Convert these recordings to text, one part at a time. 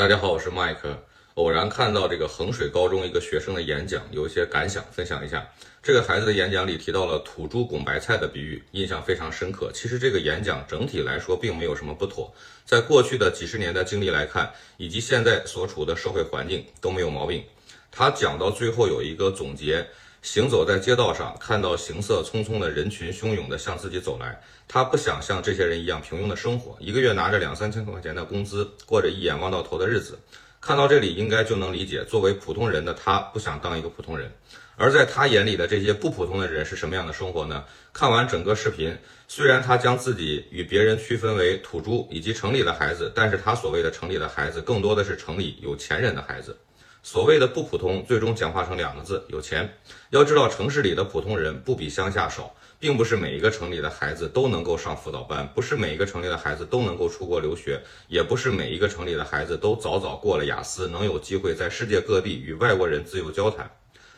大家好，我是麦克。偶然看到这个衡水高中一个学生的演讲，有一些感想分享一下。这个孩子的演讲里提到了土猪拱白菜的比喻，印象非常深刻。其实这个演讲整体来说并没有什么不妥，在过去的几十年的经历来看，以及现在所处的社会环境都没有毛病。他讲到最后有一个总结。行走在街道上，看到行色匆匆的人群汹涌地向自己走来，他不想像这些人一样平庸的生活，一个月拿着两三千块钱的工资，过着一眼望到头的日子。看到这里，应该就能理解，作为普通人的他不想当一个普通人。而在他眼里的这些不普通的人是什么样的生活呢？看完整个视频，虽然他将自己与别人区分为土猪以及城里的孩子，但是他所谓的城里的孩子，更多的是城里有钱人的孩子。所谓的不普通，最终简化成两个字：有钱。要知道，城市里的普通人不比乡下少，并不是每一个城里的孩子都能够上辅导班，不是每一个城里的孩子都能够出国留学，也不是每一个城里的孩子都早早过了雅思，能有机会在世界各地与外国人自由交谈。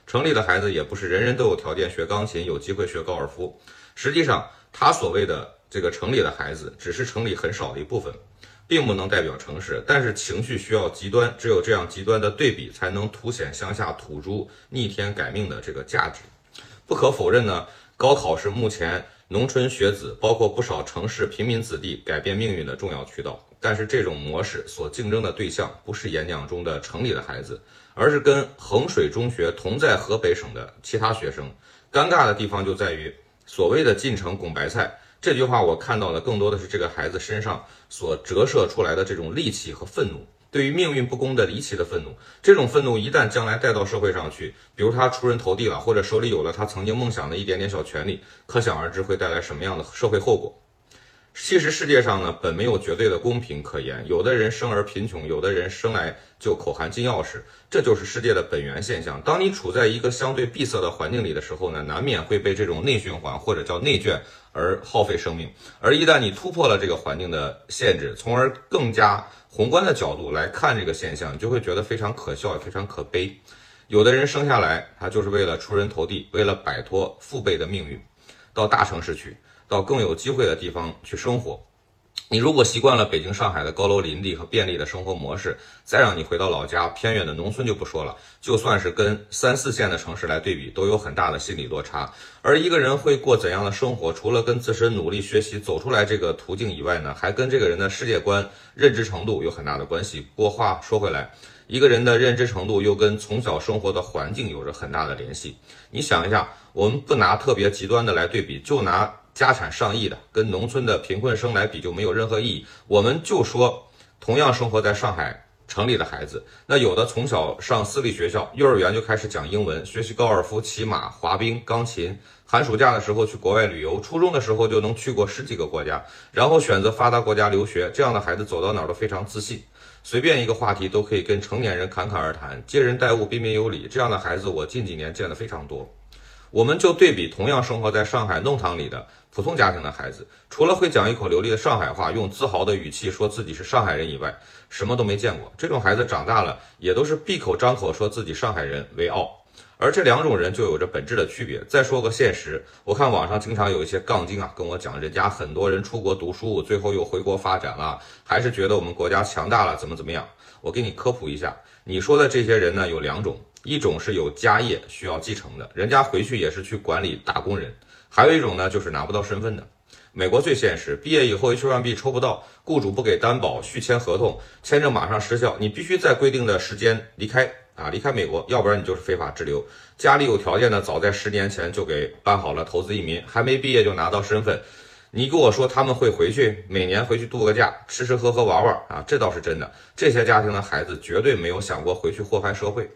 城里的孩子也不是人人都有条件学钢琴，有机会学高尔夫。实际上，他所谓的这个城里的孩子，只是城里很少的一部分。并不能代表城市，但是情绪需要极端，只有这样极端的对比，才能凸显乡下土猪逆天改命的这个价值。不可否认呢，高考是目前农村学子，包括不少城市平民子弟改变命运的重要渠道。但是这种模式所竞争的对象不是演讲中的城里的孩子，而是跟衡水中学同在河北省的其他学生。尴尬的地方就在于，所谓的进城拱白菜。这句话我看到的更多的是这个孩子身上所折射出来的这种戾气和愤怒，对于命运不公的离奇的愤怒。这种愤怒一旦将来带到社会上去，比如他出人头地了，或者手里有了他曾经梦想的一点点小权利，可想而知会带来什么样的社会后果。其实世界上呢，本没有绝对的公平可言。有的人生而贫穷，有的人生来就口含金钥匙，这就是世界的本源现象。当你处在一个相对闭塞的环境里的时候呢，难免会被这种内循环或者叫内卷而耗费生命。而一旦你突破了这个环境的限制，从而更加宏观的角度来看这个现象，你就会觉得非常可笑，也非常可悲。有的人生下来，他就是为了出人头地，为了摆脱父辈的命运，到大城市去。到更有机会的地方去生活。你如果习惯了北京、上海的高楼林立和便利的生活模式，再让你回到老家偏远的农村就不说了，就算是跟三四线的城市来对比，都有很大的心理落差。而一个人会过怎样的生活，除了跟自身努力学习走出来这个途径以外呢，还跟这个人的世界观、认知程度有很大的关系。不过话说回来，一个人的认知程度又跟从小生活的环境有着很大的联系。你想一下，我们不拿特别极端的来对比，就拿。家产上亿的跟农村的贫困生来比就没有任何意义。我们就说，同样生活在上海城里的孩子，那有的从小上私立学校，幼儿园就开始讲英文，学习高尔夫、骑马、滑冰、钢琴，寒暑假的时候去国外旅游，初中的时候就能去过十几个国家，然后选择发达国家留学。这样的孩子走到哪儿都非常自信，随便一个话题都可以跟成年人侃侃而谈，接人待物彬彬有礼。这样的孩子，我近几年见的非常多。我们就对比同样生活在上海弄堂里的普通家庭的孩子，除了会讲一口流利的上海话，用自豪的语气说自己是上海人以外，什么都没见过。这种孩子长大了，也都是闭口张口说自己上海人为傲。而这两种人就有着本质的区别。再说个现实，我看网上经常有一些杠精啊，跟我讲，人家很多人出国读书，最后又回国发展了，还是觉得我们国家强大了，怎么怎么样？我给你科普一下，你说的这些人呢，有两种。一种是有家业需要继承的，人家回去也是去管理打工人；还有一种呢，就是拿不到身份的。美国最现实，毕业以后 H1B 抽不到，雇主不给担保，续签合同，签证马上失效，你必须在规定的时间离开啊，离开美国，要不然你就是非法滞留。家里有条件的，早在十年前就给办好了投资移民，还没毕业就拿到身份。你跟我说他们会回去，每年回去度个假，吃吃喝喝玩玩啊，这倒是真的。这些家庭的孩子绝对没有想过回去祸害社会。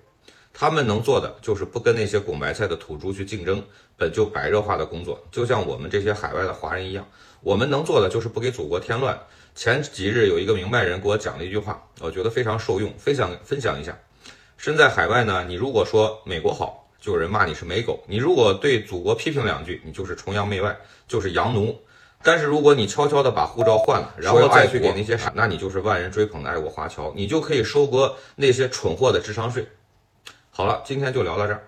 他们能做的就是不跟那些拱白菜的土猪去竞争，本就白热化的工作，就像我们这些海外的华人一样，我们能做的就是不给祖国添乱。前几日有一个明白人给我讲了一句话，我觉得非常受用，分享分享一下。身在海外呢，你如果说美国好，就有人骂你是美狗；你如果对祖国批评两句，你就是崇洋媚外，就是洋奴。但是如果你悄悄的把护照换了，然后再去给那些傻，那你就是万人追捧的爱国华侨，你就可以收割那些蠢货的智商税。好了，今天就聊到这儿。